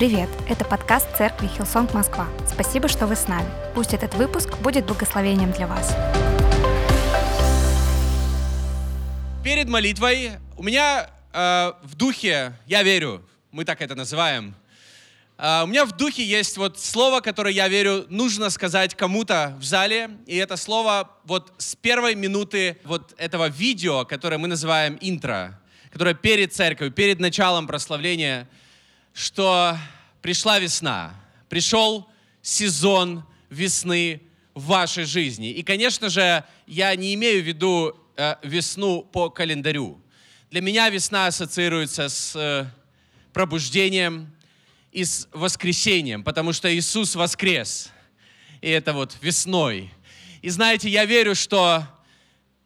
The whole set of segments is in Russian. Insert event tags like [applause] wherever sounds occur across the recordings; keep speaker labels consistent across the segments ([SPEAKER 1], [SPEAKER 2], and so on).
[SPEAKER 1] Привет! Это подкаст церкви Hillsong Москва. Спасибо, что вы с нами. Пусть этот выпуск будет благословением для вас.
[SPEAKER 2] Перед молитвой у меня э, в духе, я верю, мы так это называем, э, у меня в духе есть вот слово, которое, я верю, нужно сказать кому-то в зале. И это слово вот с первой минуты вот этого видео, которое мы называем интро, которое перед церковью, перед началом прославления – что пришла весна, пришел сезон весны в вашей жизни. И, конечно же, я не имею в виду э, весну по календарю. Для меня весна ассоциируется с э, пробуждением и с воскресением, потому что Иисус воскрес. И это вот весной. И знаете, я верю, что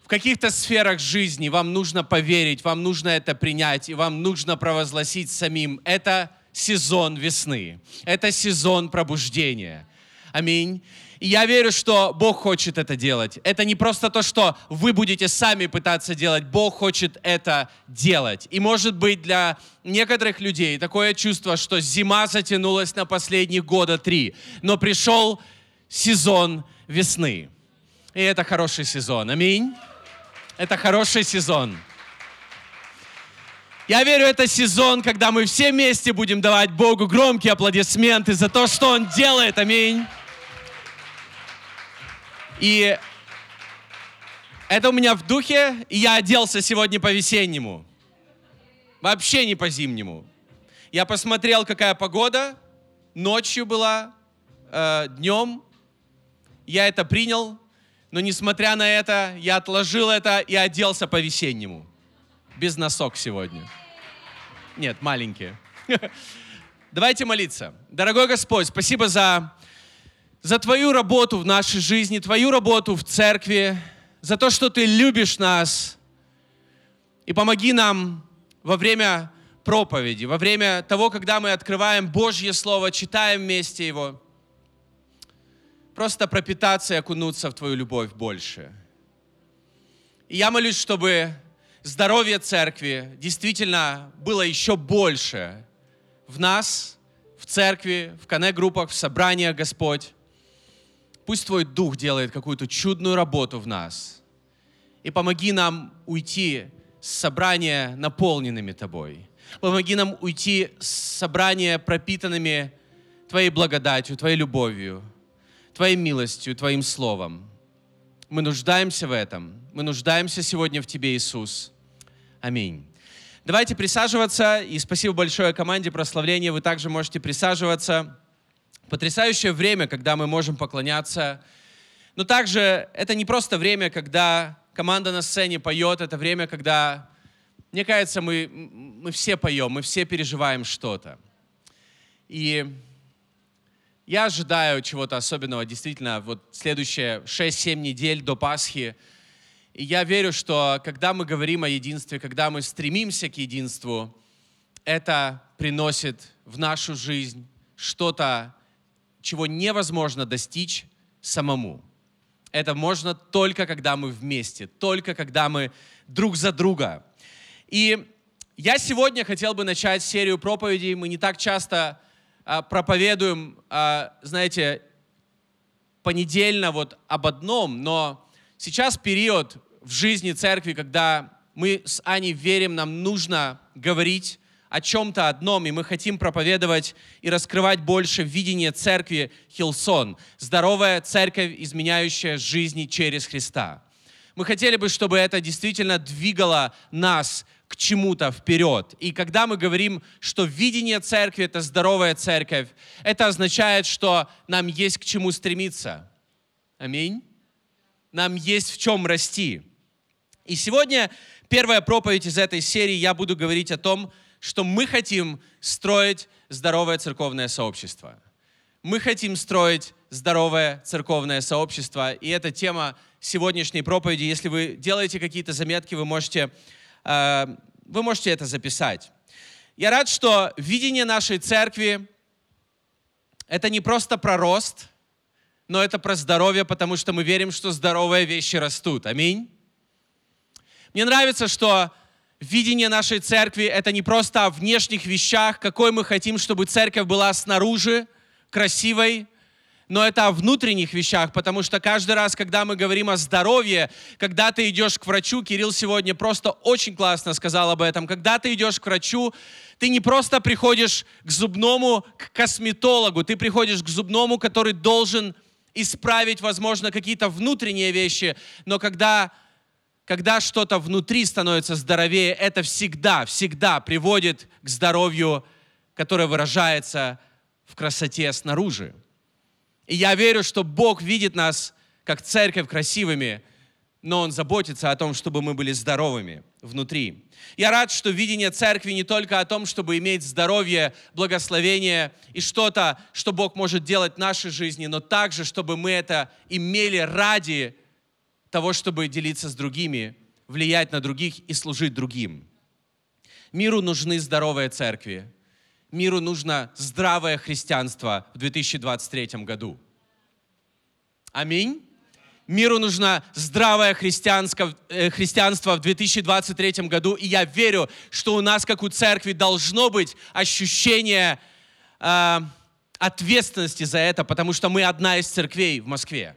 [SPEAKER 2] в каких-то сферах жизни вам нужно поверить, вам нужно это принять, и вам нужно провозгласить самим. Это сезон весны, это сезон пробуждения. Аминь. И я верю, что Бог хочет это делать. Это не просто то, что вы будете сами пытаться делать. Бог хочет это делать. И может быть для некоторых людей такое чувство, что зима затянулась на последние года три, но пришел сезон весны. И это хороший сезон. Аминь. Это хороший сезон. Я верю, это сезон, когда мы все вместе будем давать Богу громкие аплодисменты за то, что Он делает. Аминь. И это у меня в духе, и я оделся сегодня по-весеннему. Вообще не по-зимнему. Я посмотрел, какая погода. Ночью была, э, днем. Я это принял. Но несмотря на это, я отложил это и оделся по-весеннему. Без носок сегодня. Нет, маленькие. [laughs] Давайте молиться. Дорогой Господь, спасибо за, за Твою работу в нашей жизни, Твою работу в церкви, за то, что Ты любишь нас. И помоги нам во время проповеди, во время того, когда мы открываем Божье Слово, читаем вместе его – просто пропитаться и окунуться в Твою любовь больше. И я молюсь, чтобы здоровье церкви действительно было еще больше в нас, в церкви, в коннект-группах, в собраниях, Господь. Пусть Твой Дух делает какую-то чудную работу в нас. И помоги нам уйти с собрания наполненными Тобой. Помоги нам уйти с собрания пропитанными Твоей благодатью, Твоей любовью, Твоей милостью, Твоим Словом. Мы нуждаемся в этом. Мы нуждаемся сегодня в Тебе, Иисус. Аминь. Давайте присаживаться. И спасибо большое команде прославления. Вы также можете присаживаться. Потрясающее время, когда мы можем поклоняться. Но также это не просто время, когда команда на сцене поет. Это время, когда, мне кажется, мы, мы все поем, мы все переживаем что-то. И я ожидаю чего-то особенного, действительно, вот следующие 6-7 недель до Пасхи. И я верю, что когда мы говорим о единстве, когда мы стремимся к единству, это приносит в нашу жизнь что-то, чего невозможно достичь самому. Это можно только когда мы вместе, только когда мы друг за друга. И я сегодня хотел бы начать серию проповедей. Мы не так часто проповедуем, а, знаете, понедельно вот об одном, но сейчас период в жизни церкви, когда мы с Аней верим, нам нужно говорить о чем-то одном, и мы хотим проповедовать и раскрывать больше видение церкви Хилсон. Здоровая церковь, изменяющая жизни через Христа. Мы хотели бы, чтобы это действительно двигало нас к чему-то вперед. И когда мы говорим, что видение церкви — это здоровая церковь, это означает, что нам есть к чему стремиться. Аминь. Нам есть в чем расти. И сегодня первая проповедь из этой серии я буду говорить о том, что мы хотим строить здоровое церковное сообщество. Мы хотим строить здоровое церковное сообщество. И это тема сегодняшней проповеди. Если вы делаете какие-то заметки, вы можете Э, вы можете это записать. Я рад, что видение нашей церкви — это не просто про рост, но это про здоровье, потому что мы верим, что здоровые вещи растут. Аминь. Мне нравится, что видение нашей церкви — это не просто о внешних вещах, какой мы хотим, чтобы церковь была снаружи, красивой, но это о внутренних вещах, потому что каждый раз, когда мы говорим о здоровье, когда ты идешь к врачу, Кирилл сегодня просто очень классно сказал об этом, когда ты идешь к врачу, ты не просто приходишь к зубному, к косметологу, ты приходишь к зубному, который должен исправить, возможно, какие-то внутренние вещи, но когда, когда что-то внутри становится здоровее, это всегда, всегда приводит к здоровью, которое выражается в красоте снаружи. И я верю, что Бог видит нас как церковь красивыми, но Он заботится о том, чтобы мы были здоровыми внутри. Я рад, что видение церкви не только о том, чтобы иметь здоровье, благословение и что-то, что Бог может делать в нашей жизни, но также, чтобы мы это имели ради того, чтобы делиться с другими, влиять на других и служить другим. Миру нужны здоровые церкви. Миру нужно здравое христианство в 2023 году. Аминь. Миру нужно здравое христианство, э, христианство в 2023 году, и я верю, что у нас, как у церкви, должно быть ощущение э, ответственности за это, потому что мы одна из церквей в Москве.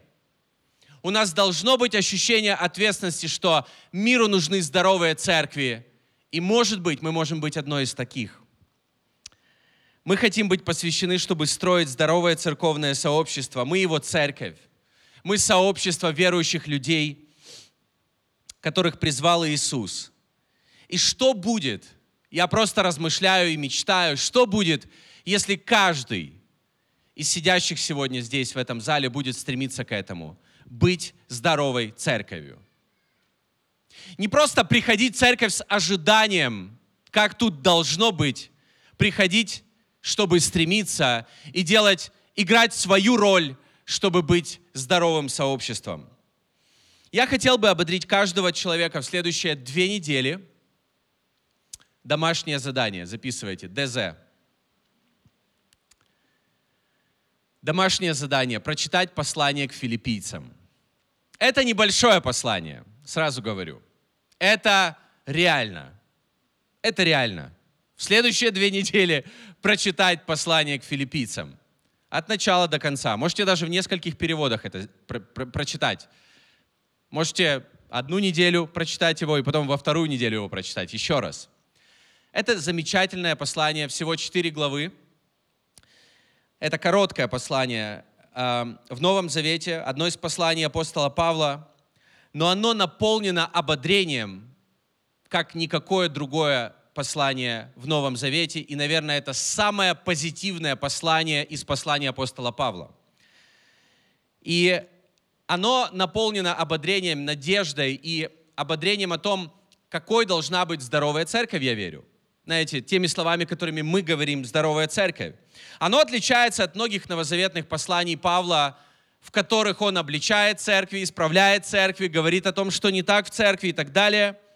[SPEAKER 2] У нас должно быть ощущение ответственности, что миру нужны здоровые церкви, и, может быть, мы можем быть одной из таких. Мы хотим быть посвящены, чтобы строить здоровое церковное сообщество. Мы его церковь. Мы сообщество верующих людей, которых призвал Иисус. И что будет, я просто размышляю и мечтаю, что будет, если каждый из сидящих сегодня здесь, в этом зале, будет стремиться к этому, быть здоровой церковью. Не просто приходить в церковь с ожиданием, как тут должно быть, приходить, чтобы стремиться и делать, играть свою роль чтобы быть здоровым сообществом. Я хотел бы ободрить каждого человека в следующие две недели. Домашнее задание, записывайте, ДЗ. Домашнее задание, прочитать послание к филиппийцам. Это небольшое послание, сразу говорю. Это реально. Это реально. В следующие две недели прочитать послание к филиппийцам – от начала до конца. Можете даже в нескольких переводах это про про прочитать. Можете одну неделю прочитать его, и потом во вторую неделю его прочитать еще раз. Это замечательное послание, всего четыре главы. Это короткое послание в Новом Завете, одно из посланий апостола Павла, но оно наполнено ободрением, как никакое другое послание в Новом Завете, и, наверное, это самое позитивное послание из послания апостола Павла. И оно наполнено ободрением, надеждой и ободрением о том, какой должна быть здоровая церковь, я верю. Знаете, теми словами, которыми мы говорим «здоровая церковь». Оно отличается от многих новозаветных посланий Павла, в которых он обличает церкви, исправляет церкви, говорит о том, что не так в церкви и так далее –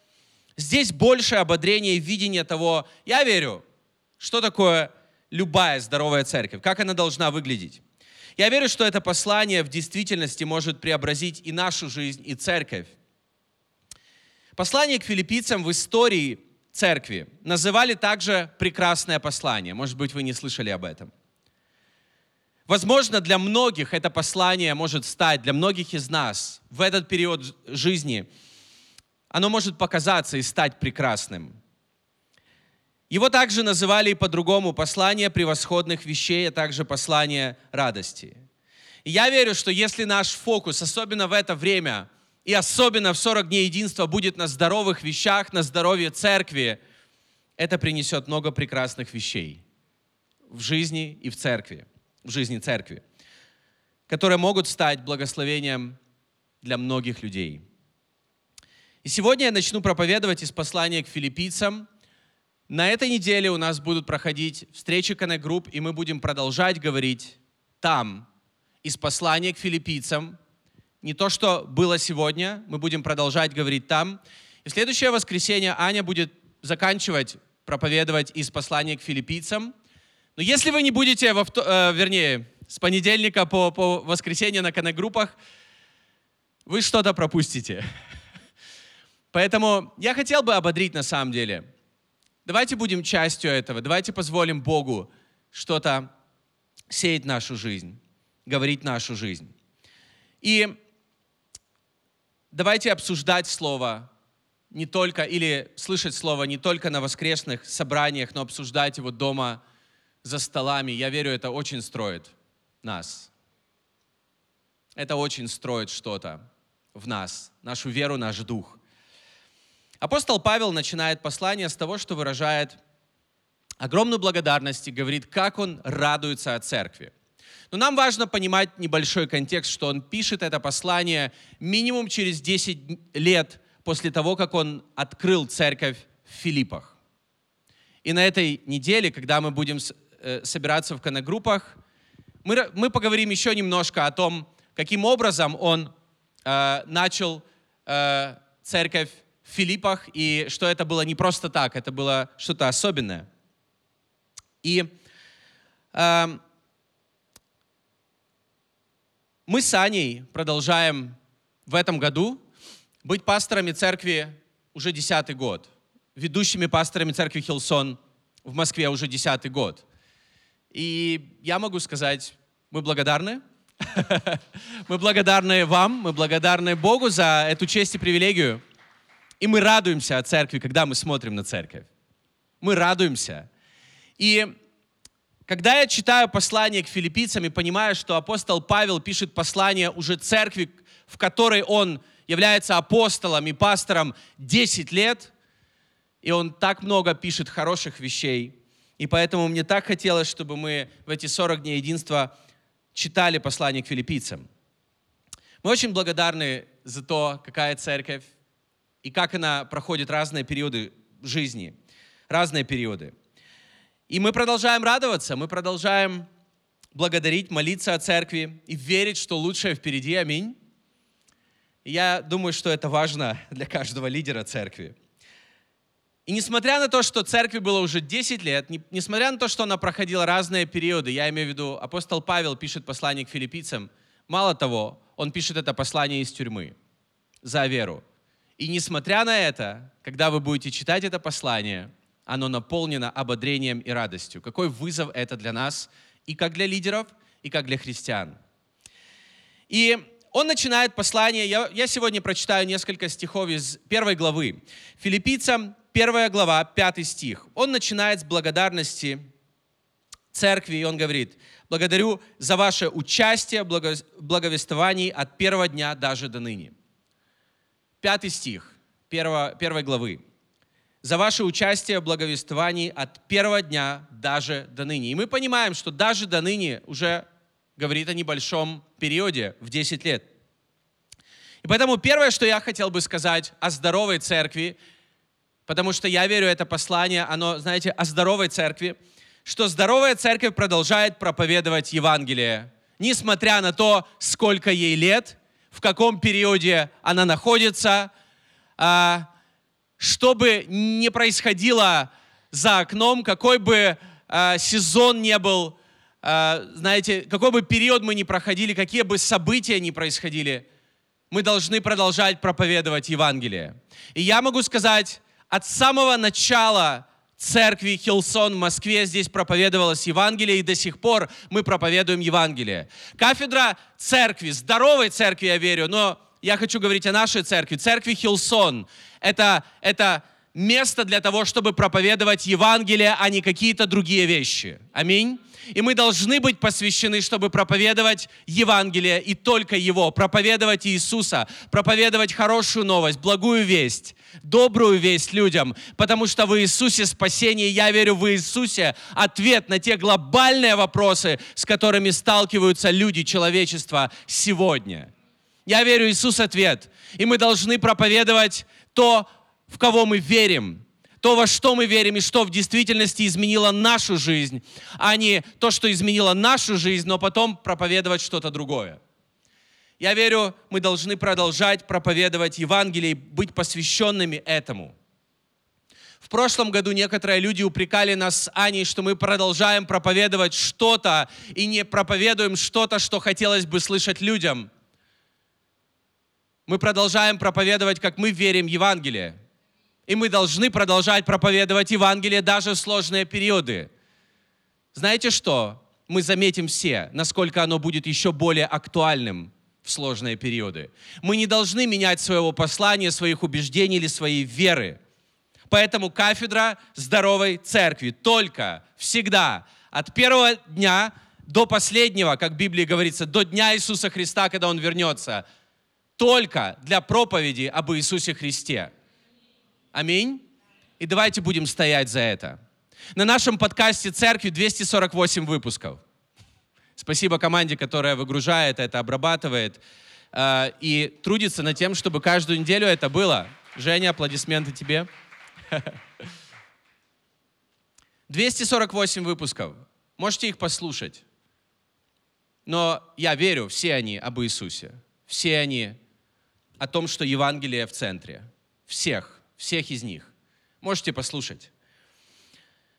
[SPEAKER 2] Здесь больше ободрения и видения того, я верю, что такое любая здоровая церковь, как она должна выглядеть. Я верю, что это послание в действительности может преобразить и нашу жизнь, и церковь. Послание к филиппийцам в истории церкви называли также прекрасное послание. Может быть, вы не слышали об этом. Возможно, для многих это послание может стать, для многих из нас в этот период жизни – оно может показаться и стать прекрасным. Его также называли и по-другому послание превосходных вещей, а также послание радости. И я верю, что если наш фокус, особенно в это время, и особенно в 40 дней единства, будет на здоровых вещах, на здоровье церкви, это принесет много прекрасных вещей в жизни и в церкви, в жизни церкви, которые могут стать благословением для многих людей. И сегодня я начну проповедовать из послания к филиппийцам. На этой неделе у нас будут проходить встречи Коннект-групп, и мы будем продолжать говорить там, из послания к филиппийцам. Не то, что было сегодня, мы будем продолжать говорить там. И в следующее воскресенье Аня будет заканчивать проповедовать из послания к филиппийцам. Но если вы не будете, во, э, вернее, с понедельника по, по воскресенье на коннект-группах, вы что-то пропустите. Поэтому я хотел бы ободрить на самом деле. Давайте будем частью этого, давайте позволим Богу что-то сеять нашу жизнь, говорить нашу жизнь. И давайте обсуждать Слово не только, или слышать Слово не только на воскресных собраниях, но обсуждать его дома за столами. Я верю, это очень строит нас. Это очень строит что-то в нас, нашу веру, наш дух. Апостол Павел начинает послание с того, что выражает огромную благодарность и говорит, как он радуется о церкви. Но нам важно понимать небольшой контекст, что он пишет это послание минимум через 10 лет после того, как он открыл церковь в Филиппах. И на этой неделе, когда мы будем э, собираться в конногруппах, мы, мы поговорим еще немножко о том, каким образом он э, начал э, церковь в Филиппах, и что это было не просто так, это было что-то особенное. И э, мы с Аней продолжаем в этом году быть пасторами церкви уже десятый год, ведущими пасторами церкви Хилсон в Москве уже десятый год. И я могу сказать, мы благодарны. [laughs] Мы благодарны вам, мы благодарны Богу за эту честь и привилегию. И мы радуемся о церкви, когда мы смотрим на церковь. Мы радуемся. И когда я читаю послание к филиппийцам и понимаю, что апостол Павел пишет послание уже церкви, в которой он является апостолом и пастором 10 лет, и он так много пишет хороших вещей. И поэтому мне так хотелось, чтобы мы в эти 40 дней единства читали послание к филиппийцам. Мы очень благодарны за то, какая церковь и как она проходит разные периоды жизни, разные периоды. И мы продолжаем радоваться, мы продолжаем благодарить, молиться о церкви и верить, что лучшее впереди. Аминь. Я думаю, что это важно для каждого лидера церкви. И несмотря на то, что церкви было уже 10 лет, несмотря на то, что она проходила разные периоды, я имею в виду, апостол Павел пишет послание к филиппийцам, мало того, он пишет это послание из тюрьмы за веру. И несмотря на это, когда вы будете читать это послание, оно наполнено ободрением и радостью. Какой вызов это для нас, и как для лидеров, и как для христиан. И он начинает послание, я, я сегодня прочитаю несколько стихов из первой главы. Филиппийцам, первая глава, пятый стих. Он начинает с благодарности церкви, и он говорит, благодарю за ваше участие в благовествовании от первого дня даже до ныне. Пятый стих первого, первой главы. За ваше участие в благовествовании от первого дня даже до ныне. И мы понимаем, что даже до ныне уже говорит о небольшом периоде в 10 лет. И поэтому первое, что я хотел бы сказать о здоровой церкви, потому что я верю, это послание, оно, знаете, о здоровой церкви, что здоровая церковь продолжает проповедовать Евангелие, несмотря на то, сколько ей лет, в каком периоде она находится, а, что бы ни происходило за окном, какой бы а, сезон не был, а, знаете, какой бы период мы ни проходили, какие бы события ни происходили, мы должны продолжать проповедовать Евангелие. И я могу сказать, от самого начала церкви Хилсон в Москве здесь проповедовалось Евангелие, и до сих пор мы проповедуем Евангелие. Кафедра церкви, здоровой церкви, я верю, но я хочу говорить о нашей церкви, церкви Хилсон. Это, это место для того, чтобы проповедовать Евангелие, а не какие-то другие вещи. Аминь. И мы должны быть посвящены, чтобы проповедовать Евангелие и только Его, проповедовать Иисуса, проповедовать хорошую новость, благую весть, добрую весть людям, потому что в Иисусе спасение, я верю в Иисусе, ответ на те глобальные вопросы, с которыми сталкиваются люди, человечества сегодня. Я верю, Иисус ответ. И мы должны проповедовать то, в кого мы верим, то, во что мы верим и что в действительности изменило нашу жизнь, а не то, что изменило нашу жизнь, но потом проповедовать что-то другое. Я верю, мы должны продолжать проповедовать Евангелие и быть посвященными этому. В прошлом году некоторые люди упрекали нас с Аней, что мы продолжаем проповедовать что-то и не проповедуем что-то, что хотелось бы слышать людям – Мы продолжаем проповедовать, как мы верим Евангелие. И мы должны продолжать проповедовать Евангелие даже в сложные периоды. Знаете что? Мы заметим все, насколько оно будет еще более актуальным в сложные периоды. Мы не должны менять своего послания, своих убеждений или своей веры. Поэтому кафедра здоровой церкви только, всегда, от первого дня до последнего, как в Библии говорится, до дня Иисуса Христа, когда Он вернется, только для проповеди об Иисусе Христе. Аминь. И давайте будем стоять за это. На нашем подкасте церкви 248 выпусков. Спасибо команде, которая выгружает это, обрабатывает э, и трудится над тем, чтобы каждую неделю это было. Женя, аплодисменты тебе. [laughs] 248 выпусков. Можете их послушать. Но я верю, все они об Иисусе. Все они о том, что Евангелие в центре. Всех, всех из них. Можете послушать.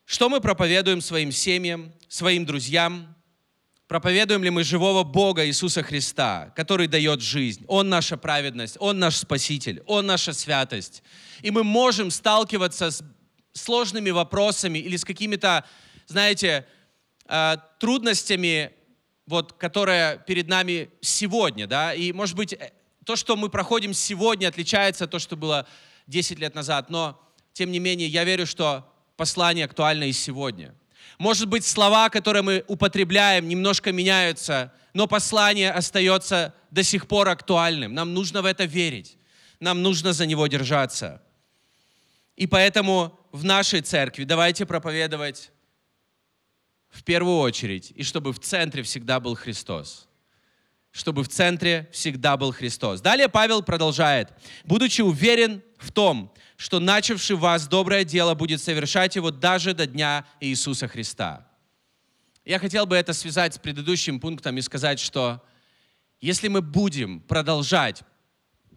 [SPEAKER 2] Что мы проповедуем своим семьям, своим друзьям? Проповедуем ли мы живого Бога Иисуса Христа, который дает жизнь? Он наша праведность, Он наш Спаситель, Он наша святость. И мы можем сталкиваться с сложными вопросами или с какими-то, знаете, э, трудностями, вот, которые перед нами сегодня, да, и, может быть, э, то, что мы проходим сегодня, отличается от того, что было 10 лет назад, но, тем не менее, я верю, что послание актуально и сегодня. Может быть, слова, которые мы употребляем, немножко меняются, но послание остается до сих пор актуальным. Нам нужно в это верить. Нам нужно за него держаться. И поэтому в нашей церкви давайте проповедовать в первую очередь, и чтобы в центре всегда был Христос. Чтобы в центре всегда был Христос. Далее Павел продолжает. Будучи уверен в том, что начавший вас доброе дело будет совершать его даже до дня Иисуса Христа. Я хотел бы это связать с предыдущим пунктом и сказать, что если мы будем продолжать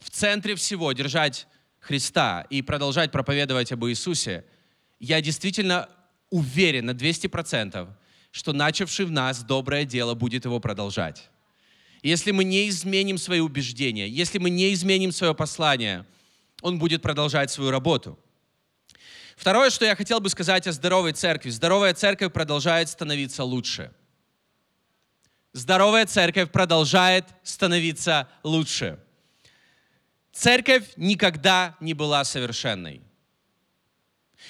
[SPEAKER 2] в центре всего держать Христа и продолжать проповедовать об Иисусе, я действительно уверен на 200%, что начавший в нас доброе дело будет его продолжать. Если мы не изменим свои убеждения, если мы не изменим свое послание – он будет продолжать свою работу. Второе, что я хотел бы сказать о здоровой церкви. Здоровая церковь продолжает становиться лучше. Здоровая церковь продолжает становиться лучше. Церковь никогда не была совершенной.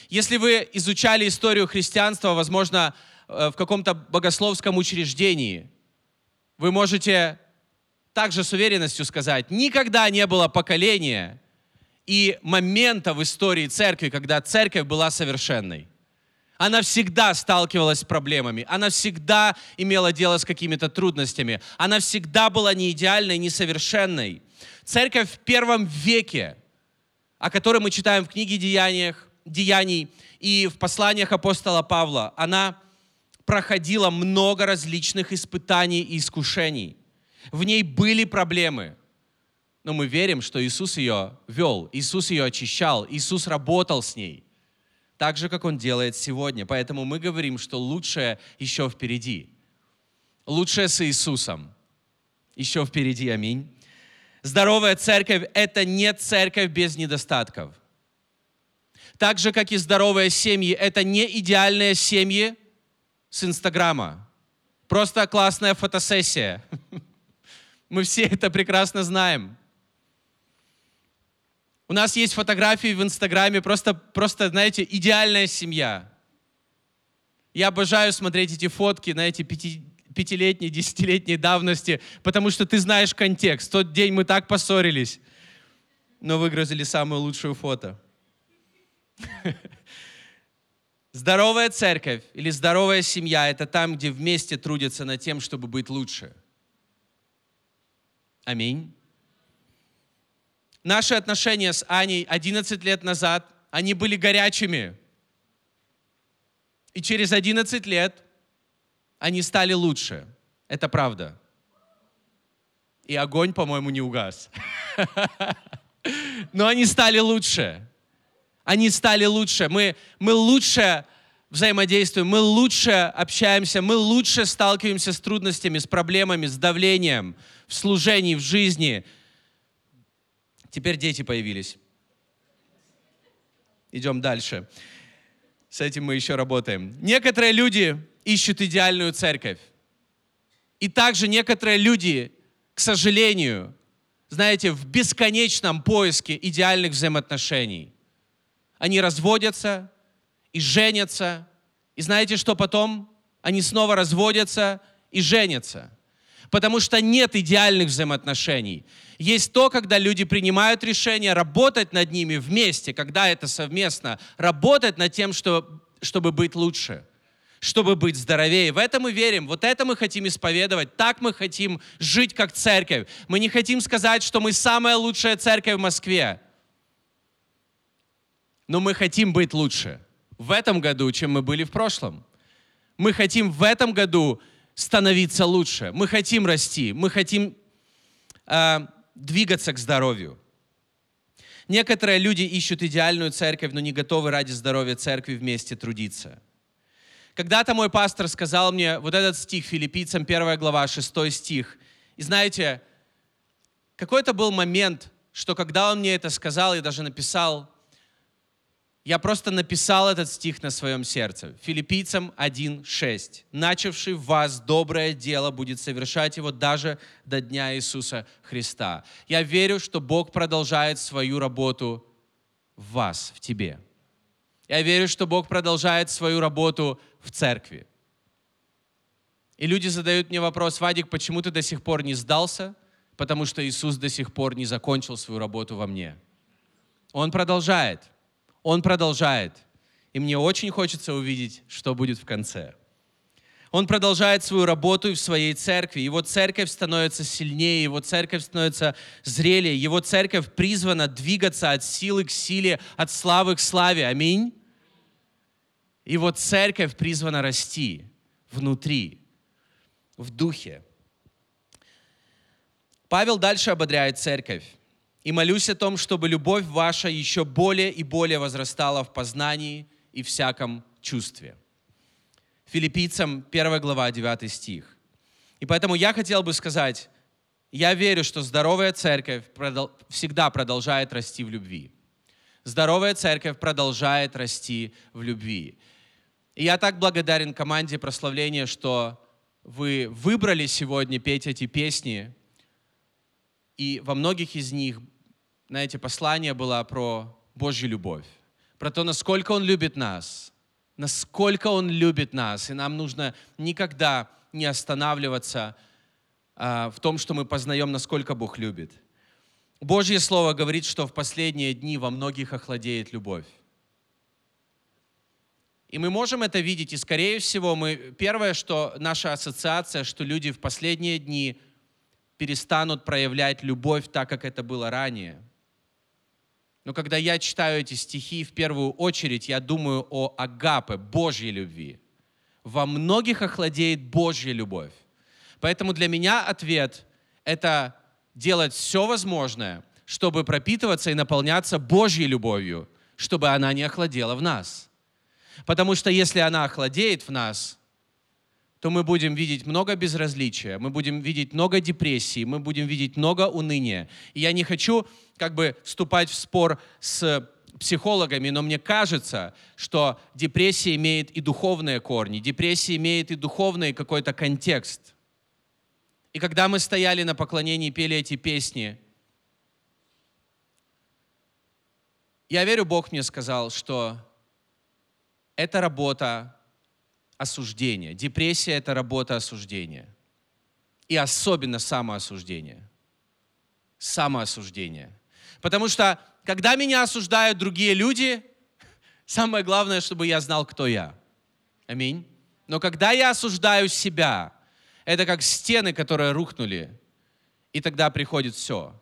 [SPEAKER 2] Если вы изучали историю христианства, возможно, э, в каком-то богословском учреждении, вы можете также с уверенностью сказать, никогда не было поколения, и момента в истории церкви, когда церковь была совершенной. Она всегда сталкивалась с проблемами, она всегда имела дело с какими-то трудностями, она всегда была не идеальной, не совершенной. Церковь в первом веке, о которой мы читаем в книге Деяниях, Деяний и в посланиях апостола Павла, она проходила много различных испытаний и искушений. В ней были проблемы – но мы верим, что Иисус ее вел, Иисус ее очищал, Иисус работал с ней, так же, как Он делает сегодня. Поэтому мы говорим, что лучшее еще впереди. Лучшее с Иисусом еще впереди. Аминь. Здоровая церковь – это не церковь без недостатков. Так же, как и здоровые семьи, это не идеальные семьи с Инстаграма. Просто классная фотосессия. [laughs] Мы все [laughs] это прекрасно знаем. У нас есть фотографии в Инстаграме, просто, просто, знаете, идеальная семья. Я обожаю смотреть эти фотки, знаете, пяти, пятилетней, десятилетней давности, потому что ты знаешь контекст. В тот день мы так поссорились, но выгрузили самую лучшую фото. [laughs] Здоровая церковь или здоровая семья – это там, где вместе трудятся над тем, чтобы быть лучше. Аминь. Наши отношения с Аней 11 лет назад, они были горячими. И через 11 лет они стали лучше. Это правда. И огонь, по-моему, не угас. [laughs] Но они стали лучше. Они стали лучше. Мы, мы лучше взаимодействуем, мы лучше общаемся, мы лучше сталкиваемся с трудностями, с проблемами, с давлением в служении, в жизни – Теперь дети появились. Идем дальше. С этим мы еще работаем. Некоторые люди ищут идеальную церковь. И также некоторые люди, к сожалению, знаете, в бесконечном поиске идеальных взаимоотношений. Они разводятся и женятся. И знаете, что потом? Они снова разводятся и женятся. Потому что нет идеальных взаимоотношений. Есть то, когда люди принимают решение работать над ними вместе, когда это совместно, работать над тем, что, чтобы быть лучше, чтобы быть здоровее. В это мы верим, вот это мы хотим исповедовать, так мы хотим жить как церковь. Мы не хотим сказать, что мы самая лучшая церковь в Москве, но мы хотим быть лучше в этом году, чем мы были в прошлом. Мы хотим в этом году становиться лучше. Мы хотим расти. Мы хотим э, двигаться к здоровью. Некоторые люди ищут идеальную церковь, но не готовы ради здоровья церкви вместе трудиться. Когда-то мой пастор сказал мне вот этот стих филиппийцам, 1 глава, 6 стих. И знаете, какой-то был момент, что когда он мне это сказал, я даже написал я просто написал этот стих на своем сердце. Филиппийцам 1.6. «Начавший в вас доброе дело будет совершать его даже до дня Иисуса Христа». Я верю, что Бог продолжает свою работу в вас, в тебе. Я верю, что Бог продолжает свою работу в церкви. И люди задают мне вопрос, Вадик, почему ты до сих пор не сдался? Потому что Иисус до сих пор не закончил свою работу во мне. Он продолжает – он продолжает. И мне очень хочется увидеть, что будет в конце. Он продолжает свою работу в своей церкви. Его церковь становится сильнее, его церковь становится зрелее, его церковь призвана двигаться от силы к силе, от славы к славе. Аминь. Его церковь призвана расти внутри, в духе. Павел дальше ободряет церковь и молюсь о том, чтобы любовь ваша еще более и более возрастала в познании и всяком чувстве. Филиппийцам 1 глава 9 стих. И поэтому я хотел бы сказать, я верю, что здоровая церковь всегда продолжает расти в любви. Здоровая церковь продолжает расти в любви. И я так благодарен команде прославления, что вы выбрали сегодня петь эти песни, и во многих из них знаете, послание было про Божью любовь, про то, насколько Он любит нас, насколько Он любит нас, и нам нужно никогда не останавливаться а, в том, что мы познаем, насколько Бог любит. Божье Слово говорит, что в последние дни во многих охладеет любовь. И мы можем это видеть, и скорее всего, мы, первое, что наша ассоциация, что люди в последние дни перестанут проявлять любовь так, как это было ранее – но когда я читаю эти стихи, в первую очередь я думаю о агапе, Божьей любви. Во многих охладеет Божья любовь. Поэтому для меня ответ – это делать все возможное, чтобы пропитываться и наполняться Божьей любовью, чтобы она не охладела в нас. Потому что если она охладеет в нас, то мы будем видеть много безразличия, мы будем видеть много депрессии, мы будем видеть много уныния. И я не хочу как бы вступать в спор с психологами, но мне кажется, что депрессия имеет и духовные корни, депрессия имеет и духовный какой-то контекст. И когда мы стояли на поклонении и пели эти песни, я верю, Бог мне сказал, что это работа осуждение. Депрессия – это работа осуждения. И особенно самоосуждение. Самоосуждение. Потому что, когда меня осуждают другие люди, [laughs] самое главное, чтобы я знал, кто я. Аминь. Но когда я осуждаю себя, это как стены, которые рухнули, и тогда приходит все.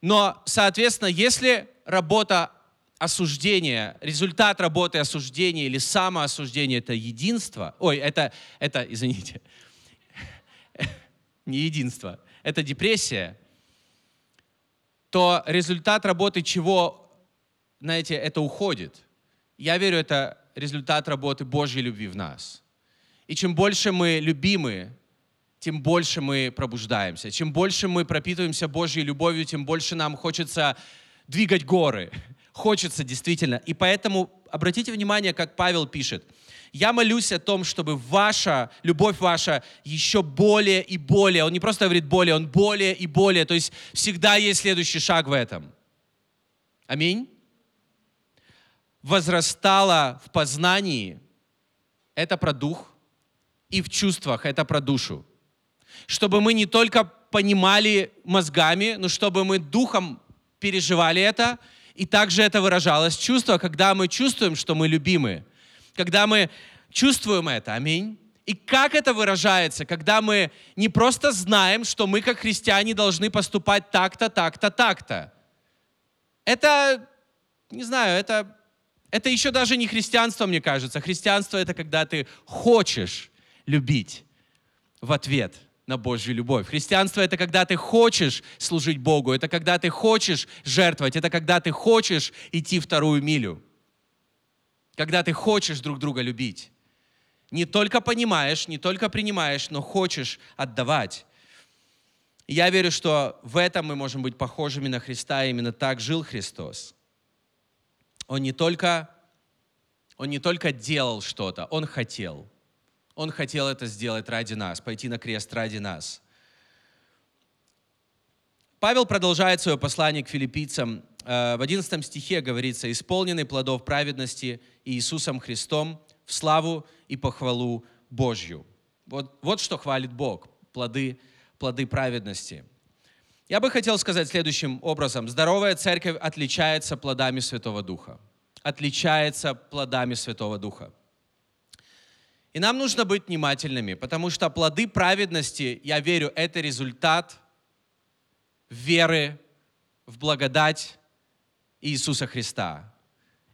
[SPEAKER 2] Но, соответственно, если работа осуждение, результат работы осуждения или самоосуждения – это единство. Ой, это, это, извините, [laughs] не единство, это депрессия, то результат работы чего, знаете, это уходит. Я верю, это результат работы Божьей любви в нас. И чем больше мы любимы, тем больше мы пробуждаемся. Чем больше мы пропитываемся Божьей любовью, тем больше нам хочется двигать горы. Хочется действительно. И поэтому обратите внимание, как Павел пишет. Я молюсь о том, чтобы ваша, любовь ваша еще более и более, он не просто говорит более, он более и более, то есть всегда есть следующий шаг в этом. Аминь. Возрастала в познании, это про дух, и в чувствах, это про душу. Чтобы мы не только понимали мозгами, но чтобы мы духом переживали это, и также это выражалось чувство, когда мы чувствуем, что мы любимы, когда мы чувствуем это, аминь. И как это выражается, когда мы не просто знаем, что мы как христиане должны поступать так-то, так-то, так-то. Это, не знаю, это, это еще даже не христианство, мне кажется. Христианство это когда ты хочешь любить в ответ на Божью любовь. Христианство — это когда ты хочешь служить Богу, это когда ты хочешь жертвовать, это когда ты хочешь идти вторую милю, когда ты хочешь друг друга любить. Не только понимаешь, не только принимаешь, но хочешь отдавать. я верю, что в этом мы можем быть похожими на Христа, именно так жил Христос. Он не только, он не только делал что-то, он хотел – он хотел это сделать ради нас, пойти на крест ради нас. Павел продолжает свое послание к филиппийцам. Э, в 11 стихе говорится, «Исполненный плодов праведности Иисусом Христом в славу и похвалу Божью». Вот, вот что хвалит Бог, плоды, плоды праведности. Я бы хотел сказать следующим образом. Здоровая церковь отличается плодами Святого Духа. Отличается плодами Святого Духа. И нам нужно быть внимательными, потому что плоды праведности, я верю, это результат веры в благодать Иисуса Христа.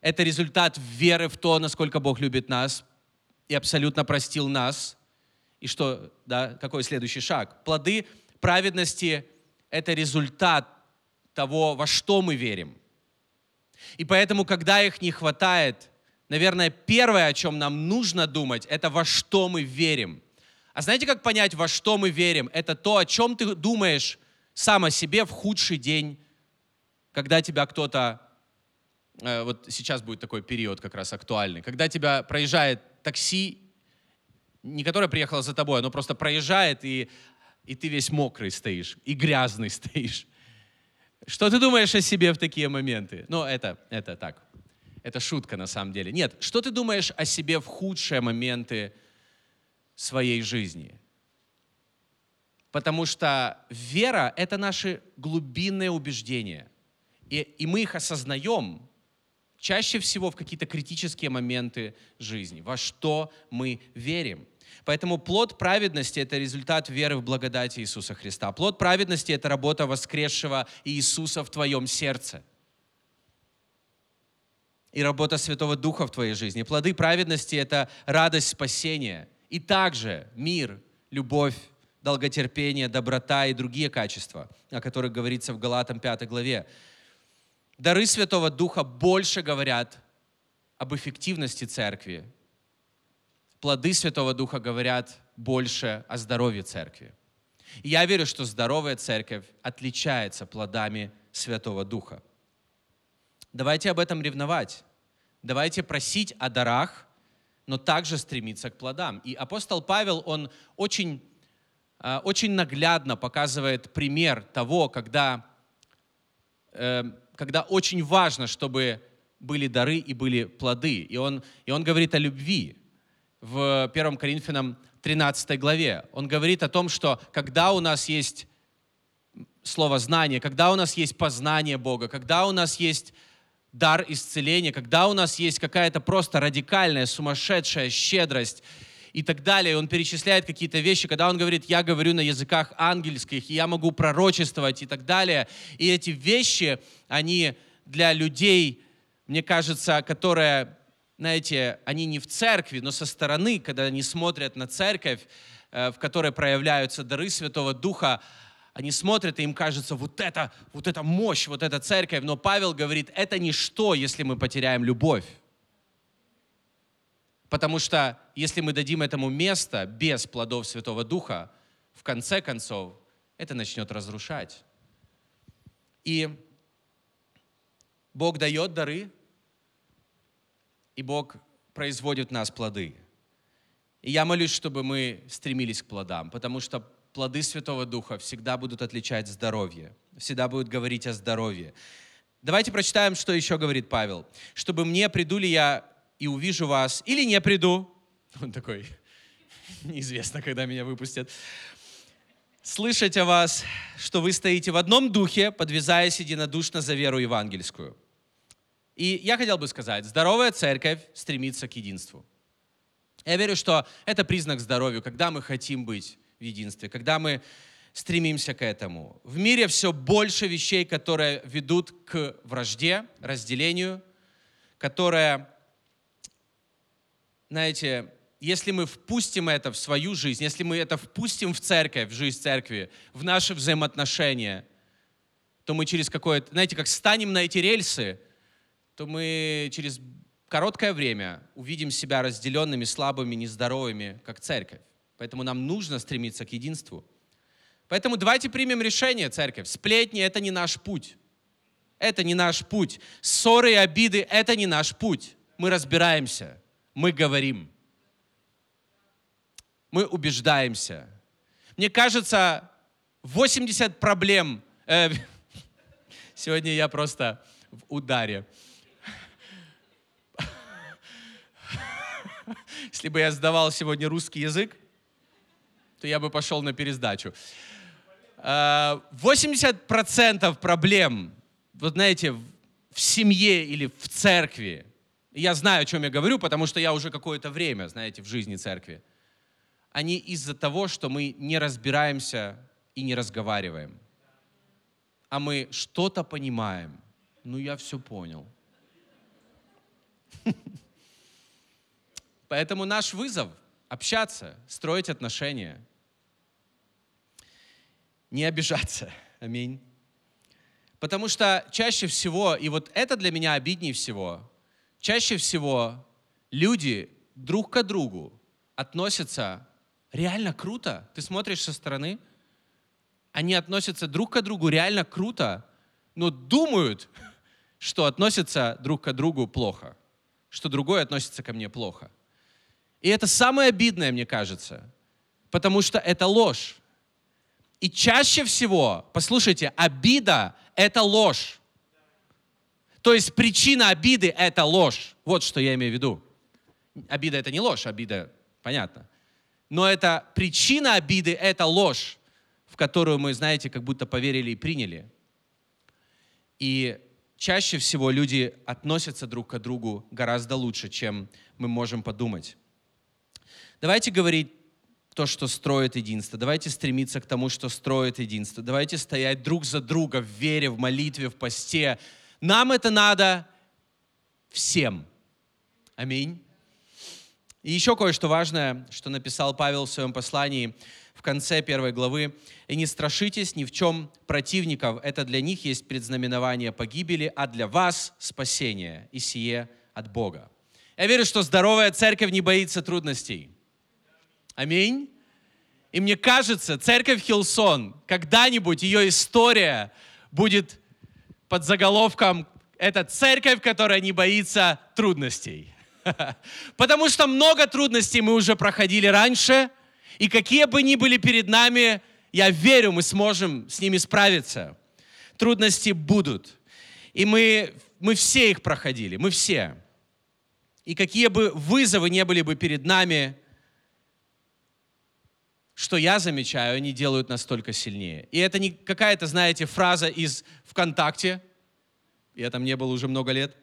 [SPEAKER 2] Это результат веры в то, насколько Бог любит нас и абсолютно простил нас. И что, да, какой следующий шаг? Плоды праведности – это результат того, во что мы верим. И поэтому, когда их не хватает, наверное, первое, о чем нам нужно думать, это во что мы верим. А знаете, как понять, во что мы верим? Это то, о чем ты думаешь сам о себе в худший день, когда тебя кто-то, э, вот сейчас будет такой период как раз актуальный, когда тебя проезжает такси, не которое приехало за тобой, оно просто проезжает, и, и ты весь мокрый стоишь, и грязный [laughs] стоишь. Что ты думаешь о себе в такие моменты? Ну, это, это так, это шутка на самом деле. Нет, что ты думаешь о себе в худшие моменты своей жизни? Потому что вера — это наши глубинные убеждения. И, и мы их осознаем чаще всего в какие-то критические моменты жизни, во что мы верим. Поэтому плод праведности — это результат веры в благодать Иисуса Христа. Плод праведности — это работа воскресшего Иисуса в твоем сердце и работа Святого Духа в твоей жизни. Плоды праведности — это радость спасения. И также мир, любовь, долготерпение, доброта и другие качества, о которых говорится в Галатам 5 главе. Дары Святого Духа больше говорят об эффективности церкви. Плоды Святого Духа говорят больше о здоровье церкви. И я верю, что здоровая церковь отличается плодами Святого Духа. Давайте об этом ревновать. Давайте просить о дарах, но также стремиться к плодам. И апостол Павел, он очень, э, очень наглядно показывает пример того, когда, э, когда очень важно, чтобы были дары и были плоды. И он, и он говорит о любви в 1 Коринфянам 13 главе. Он говорит о том, что когда у нас есть слово знание, когда у нас есть познание Бога, когда у нас есть дар исцеления, когда у нас есть какая-то просто радикальная, сумасшедшая щедрость и так далее. Он перечисляет какие-то вещи, когда он говорит, я говорю на языках ангельских, и я могу пророчествовать и так далее. И эти вещи, они для людей, мне кажется, которые, знаете, они не в церкви, но со стороны, когда они смотрят на церковь, э, в которой проявляются дары Святого Духа, они смотрят, и им кажется, вот это, вот это мощь, вот эта церковь. Но Павел говорит, это ничто, если мы потеряем любовь. Потому что если мы дадим этому место без плодов Святого Духа, в конце концов это начнет разрушать. И Бог дает дары, и Бог производит в нас плоды. И я молюсь, чтобы мы стремились к плодам, потому что плоды Святого Духа всегда будут отличать здоровье, всегда будут говорить о здоровье. Давайте прочитаем, что еще говорит Павел. «Чтобы мне приду ли я и увижу вас, или не приду». Он такой, неизвестно, когда меня выпустят. «Слышать о вас, что вы стоите в одном духе, подвязаясь единодушно за веру евангельскую». И я хотел бы сказать, здоровая церковь стремится к единству. Я верю, что это признак здоровья, когда мы хотим быть в единстве, когда мы стремимся к этому. В мире все больше вещей, которые ведут к вражде, разделению, которые, знаете, если мы впустим это в свою жизнь, если мы это впустим в церковь, в жизнь церкви, в наши взаимоотношения, то мы через какое-то, знаете, как станем на эти рельсы, то мы через короткое время увидим себя разделенными, слабыми, нездоровыми, как церковь. Поэтому нам нужно стремиться к единству. Поэтому давайте примем решение, церковь. Сплетни — это не наш путь. Это не наш путь. Ссоры и обиды — это не наш путь. Мы разбираемся, мы говорим, мы убеждаемся. Мне кажется, 80 проблем... Э, [laughs] сегодня я просто в ударе. [laughs] Если бы я сдавал сегодня русский язык, то я бы пошел на пересдачу. 80% э, проблем, вот знаете, в семье или в церкви, я знаю, о чем я говорю, потому что я уже какое-то время, знаете, в жизни церкви, они из-за того, что мы не разбираемся и не разговариваем. А мы что-то понимаем. Ну, я все понял. [laughs] Поэтому наш вызов — общаться, строить отношения. Не обижаться. Аминь. Потому что чаще всего, и вот это для меня обиднее всего, чаще всего люди друг к другу относятся реально круто. Ты смотришь со стороны, они относятся друг к другу реально круто, но думают, [laughs] что относятся друг к другу плохо, что другой относится ко мне плохо. И это самое обидное, мне кажется, потому что это ложь. И чаще всего, послушайте, обида — это ложь. То есть причина обиды — это ложь. Вот что я имею в виду. Обида — это не ложь, обида, понятно. Но это причина обиды — это ложь, в которую мы, знаете, как будто поверили и приняли. И чаще всего люди относятся друг к другу гораздо лучше, чем мы можем подумать. Давайте говорить то, что строит единство. Давайте стремиться к тому, что строит единство. Давайте стоять друг за друга в вере, в молитве, в посте. Нам это надо всем. Аминь. И еще кое-что важное, что написал Павел в своем послании в конце первой главы. «И не страшитесь ни в чем противников, это для них есть предзнаменование погибели, а для вас спасение, и сие от Бога». Я верю, что здоровая церковь не боится трудностей. Аминь. И мне кажется, церковь Хилсон, когда-нибудь ее история будет под заголовком «Это церковь, которая не боится трудностей». [laughs] Потому что много трудностей мы уже проходили раньше, и какие бы ни были перед нами, я верю, мы сможем с ними справиться. Трудности будут. И мы, мы все их проходили, мы все. И какие бы вызовы не были бы перед нами, что я замечаю, они делают настолько сильнее. И это не какая-то, знаете, фраза из ВКонтакте. Я там не был уже много лет.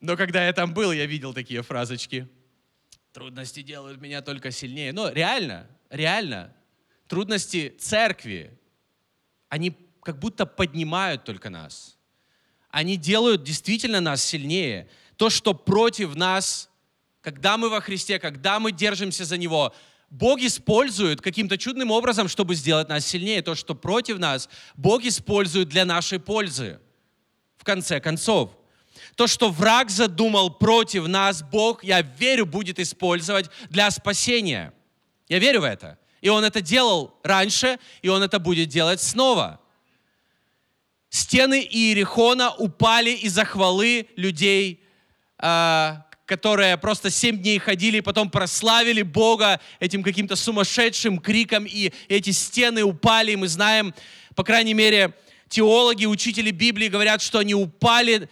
[SPEAKER 2] Но когда я там был, я видел такие фразочки. Трудности делают меня только сильнее. Но реально, реально, трудности церкви, они как будто поднимают только нас. Они делают действительно нас сильнее. То, что против нас когда мы во Христе, когда мы держимся за Него, Бог использует каким-то чудным образом, чтобы сделать нас сильнее. То, что против нас, Бог использует для нашей пользы. В конце концов. То, что враг задумал против нас, Бог, я верю, будет использовать для спасения. Я верю в это. И Он это делал раньше, и Он это будет делать снова. Стены Иерихона упали из-за хвалы людей, а, которые просто семь дней ходили, потом прославили Бога этим каким-то сумасшедшим криком, и эти стены упали, и мы знаем, по крайней мере, теологи, учители Библии говорят, что они упали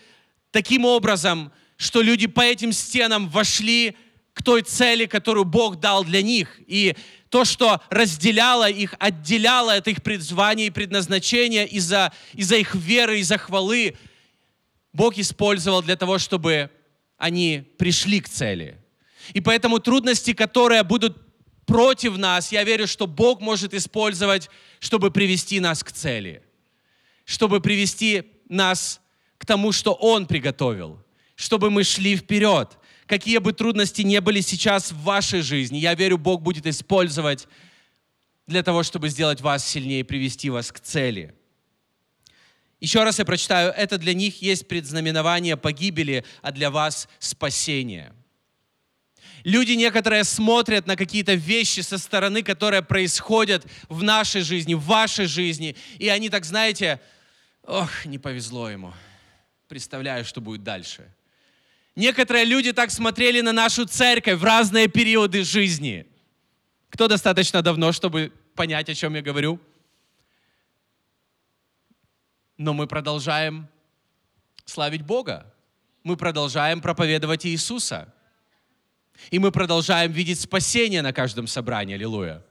[SPEAKER 2] таким образом, что люди по этим стенам вошли к той цели, которую Бог дал для них. И то, что разделяло их, отделяло от их призвания и предназначения из-за из их веры, из-за хвалы, Бог использовал для того, чтобы они пришли к цели. И поэтому трудности, которые будут против нас, я верю, что Бог может использовать, чтобы привести нас к цели, чтобы привести нас к тому, что Он приготовил, чтобы мы шли вперед. Какие бы трудности не были сейчас в вашей жизни, я верю, Бог будет использовать для того, чтобы сделать вас сильнее привести вас к цели. Еще раз я прочитаю, это для них есть предзнаменование погибели, а для вас спасение. Люди некоторые смотрят на какие-то вещи со стороны, которые происходят в нашей жизни, в вашей жизни, и они так, знаете, ох, не повезло ему. Представляю, что будет дальше. Некоторые люди так смотрели на нашу церковь в разные периоды жизни. Кто достаточно давно, чтобы понять, о чем я говорю? Но мы продолжаем славить Бога. Мы продолжаем проповедовать Иисуса. И мы продолжаем видеть спасение на каждом собрании. Аллилуйя.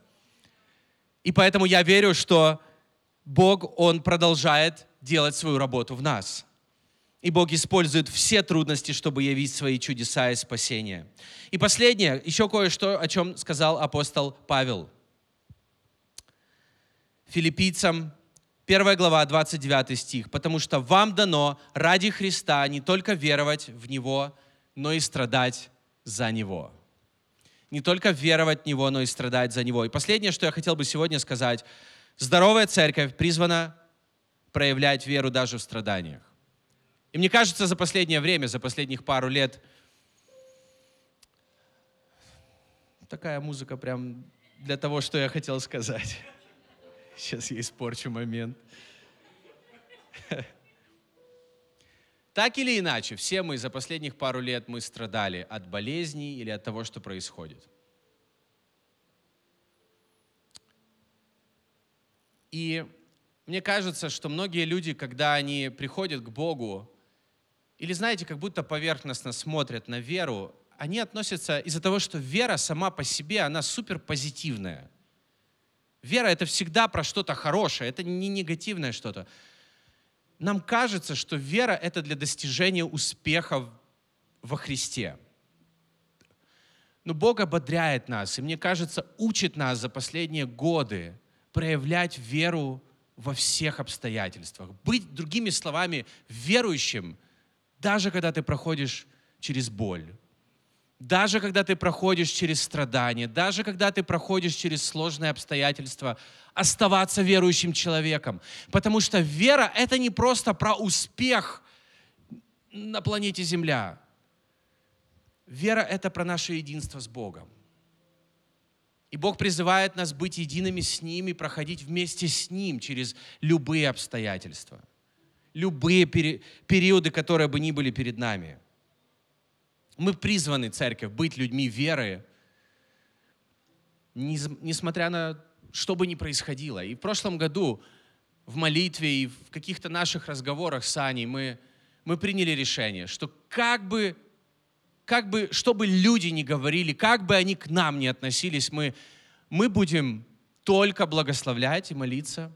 [SPEAKER 2] И поэтому я верю, что Бог, Он продолжает делать свою работу в нас. И Бог использует все трудности, чтобы явить свои чудеса и спасения. И последнее, еще кое-что, о чем сказал апостол Павел. Филиппийцам 1 глава, 29 стих. «Потому что вам дано ради Христа не только веровать в Него, но и страдать за Него». Не только веровать в Него, но и страдать за Него. И последнее, что я хотел бы сегодня сказать. Здоровая церковь призвана проявлять веру даже в страданиях. И мне кажется, за последнее время, за последних пару лет, такая музыка прям для того, что я хотел сказать. Сейчас я испорчу момент. Так или иначе, все мы за последних пару лет мы страдали от болезней или от того, что происходит. И мне кажется, что многие люди, когда они приходят к Богу, или, знаете, как будто поверхностно смотрят на веру, они относятся из-за того, что вера сама по себе, она супер позитивная – Вера — это всегда про что-то хорошее, это не негативное что-то. Нам кажется, что вера — это для достижения успеха во Христе. Но Бог ободряет нас, и мне кажется, учит нас за последние годы проявлять веру во всех обстоятельствах. Быть, другими словами, верующим, даже когда ты проходишь через боль, даже когда ты проходишь через страдания, даже когда ты проходишь через сложные обстоятельства, оставаться верующим человеком. Потому что вера — это не просто про успех на планете Земля. Вера — это про наше единство с Богом. И Бог призывает нас быть едиными с Ним и проходить вместе с Ним через любые обстоятельства, любые периоды, которые бы ни были перед нами — мы призваны, церковь, быть людьми веры, несмотря на что бы ни происходило. И в прошлом году в молитве и в каких-то наших разговорах с Аней мы, мы приняли решение, что как бы, как бы, что бы люди ни говорили, как бы они к нам ни относились, мы, мы будем только благословлять и молиться.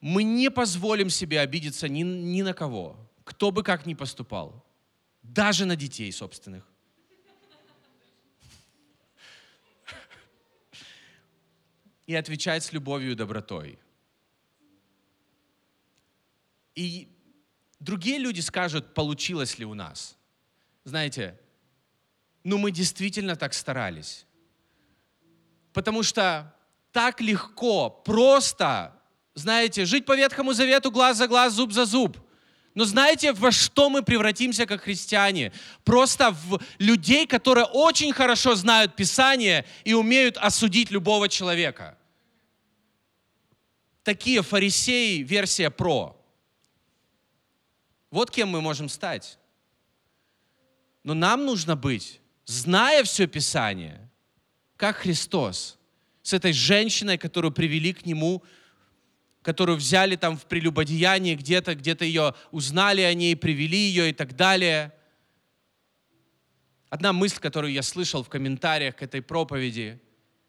[SPEAKER 2] Мы не позволим себе обидеться ни, ни на кого, кто бы как ни поступал даже на детей собственных. И отвечать с любовью и добротой. И другие люди скажут, получилось ли у нас. Знаете, ну мы действительно так старались. Потому что так легко, просто, знаете, жить по Ветхому Завету глаз за глаз, зуб за зуб – Но знаете, во что мы превратимся как христиане? Просто в людей, которые очень хорошо знают Писание и умеют осудить любого человека. Такие фарисеи, версия про. Вот кем мы можем стать. Но нам нужно быть, зная все Писание, как Христос, с этой женщиной, которую привели к Нему, которую взяли там в прелюбодеянии где-то, где-то ее узнали о ней, привели ее и так далее. Одна мысль, которую я слышал в комментариях к этой проповеди,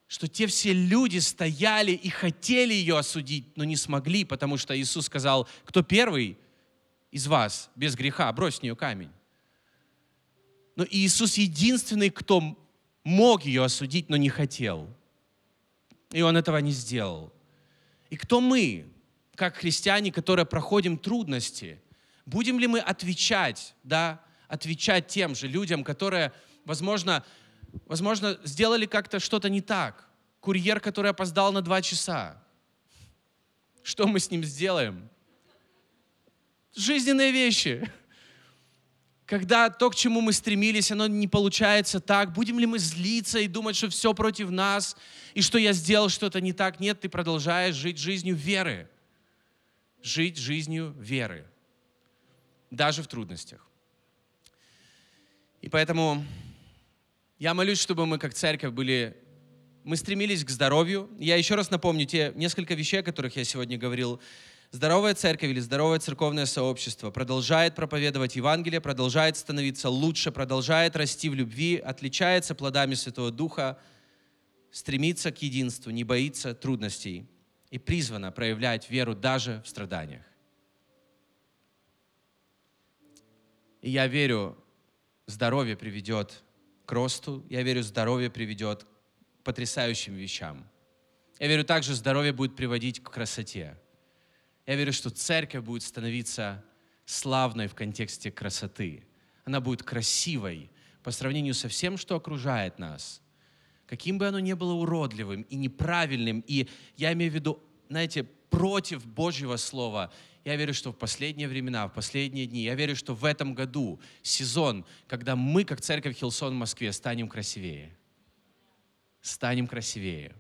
[SPEAKER 2] что те все люди стояли и хотели ее осудить, но не смогли, потому что Иисус сказал, кто первый из вас без греха, брось в нее камень. Но Иисус единственный, кто мог ее осудить, но не хотел. И Он этого не сделал. И кто мы, как христиане, которые проходим трудности? Будем ли мы отвечать, да, отвечать тем же людям, которые, возможно, возможно, сделали как-то что-то не так? Курьер, который опоздал на два часа. Что мы с ним сделаем? Жизненные вещи. Когда то, к чему мы стремились, оно не получается так, будем ли мы злиться и думать, что все против нас, и что я сделал что-то не так? Нет, ты продолжаешь жить жизнью веры. Жить жизнью веры. Даже в трудностях. И поэтому я молюсь, чтобы мы как церковь были мы стремились к здоровью. Я еще раз напомню те несколько вещей, о которых я сегодня говорил. Здоровая церковь или здоровое церковное сообщество продолжает проповедовать Евангелие, продолжает становиться лучше, продолжает расти в любви, отличается плодами Святого Духа, стремится к единству, не боится трудностей и призвана проявлять веру даже в страданиях. И я верю, здоровье приведет к росту, я верю, здоровье приведет к потрясающим вещам. Я верю, также здоровье будет приводить к красоте. Я верю, что церковь будет становиться славной в контексте красоты. Она будет красивой по сравнению со всем, что окружает нас. Каким бы оно ни было уродливым и неправильным, и я имею в виду, знаете, против Божьего Слова, я верю, что в последние времена, в последние дни, я верю, что в этом году сезон, когда мы, как церковь Хилсон в Москве, станем красивее. Станем красивее.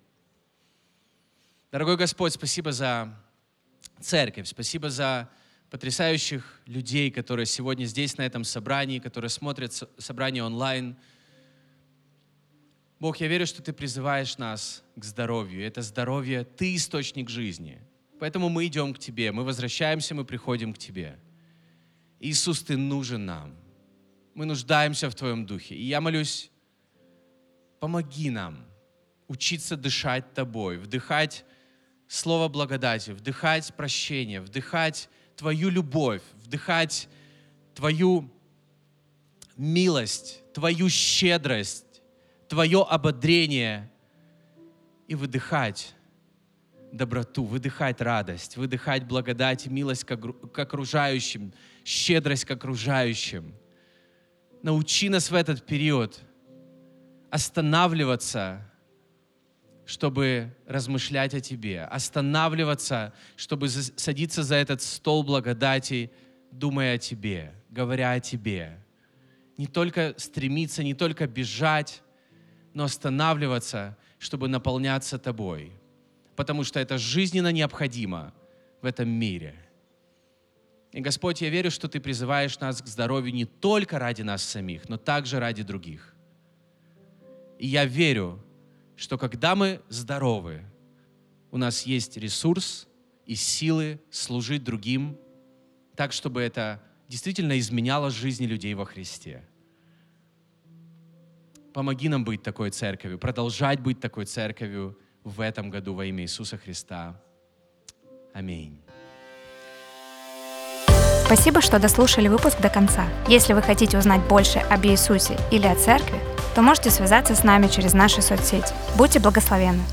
[SPEAKER 2] Дорогой Господь, спасибо за церковь. Спасибо за потрясающих людей, которые сегодня здесь, на этом собрании, которые смотрят собрание онлайн. Бог, я верю, что Ты призываешь нас к здоровью. Это здоровье, Ты источник жизни. Поэтому мы идем к Тебе, мы возвращаемся, мы приходим к Тебе. Иисус, Ты нужен нам. Мы нуждаемся в Твоем Духе. И я молюсь, помоги нам учиться дышать Тобой, вдыхать слово благодати, вдыхать прощение, вдыхать Твою любовь, вдыхать Твою милость, Твою щедрость, Твое ободрение и выдыхать доброту, выдыхать радость, выдыхать благодать и милость к окружающим, щедрость к окружающим. Научи нас в этот период останавливаться чтобы размышлять о Тебе, останавливаться, чтобы садиться за этот стол благодати, думая о Тебе, говоря о Тебе. Не только стремиться, не только бежать, но останавливаться, чтобы наполняться Тобой. Потому что это жизненно необходимо в этом мире. И, Господь, я верю, что Ты призываешь нас к здоровью не только ради нас самих, но также ради других. И я верю, что когда мы здоровы, у нас есть ресурс и силы служить другим так, чтобы это действительно изменяло жизни людей во Христе. Помоги нам быть такой церковью, продолжать быть такой церковью в этом году во имя Иисуса Христа. Аминь.
[SPEAKER 1] Спасибо, что дослушали выпуск до конца. Если вы хотите узнать больше об Иисусе или о церкви, то можете связаться с нами через наши соцсети. Будьте благословенны!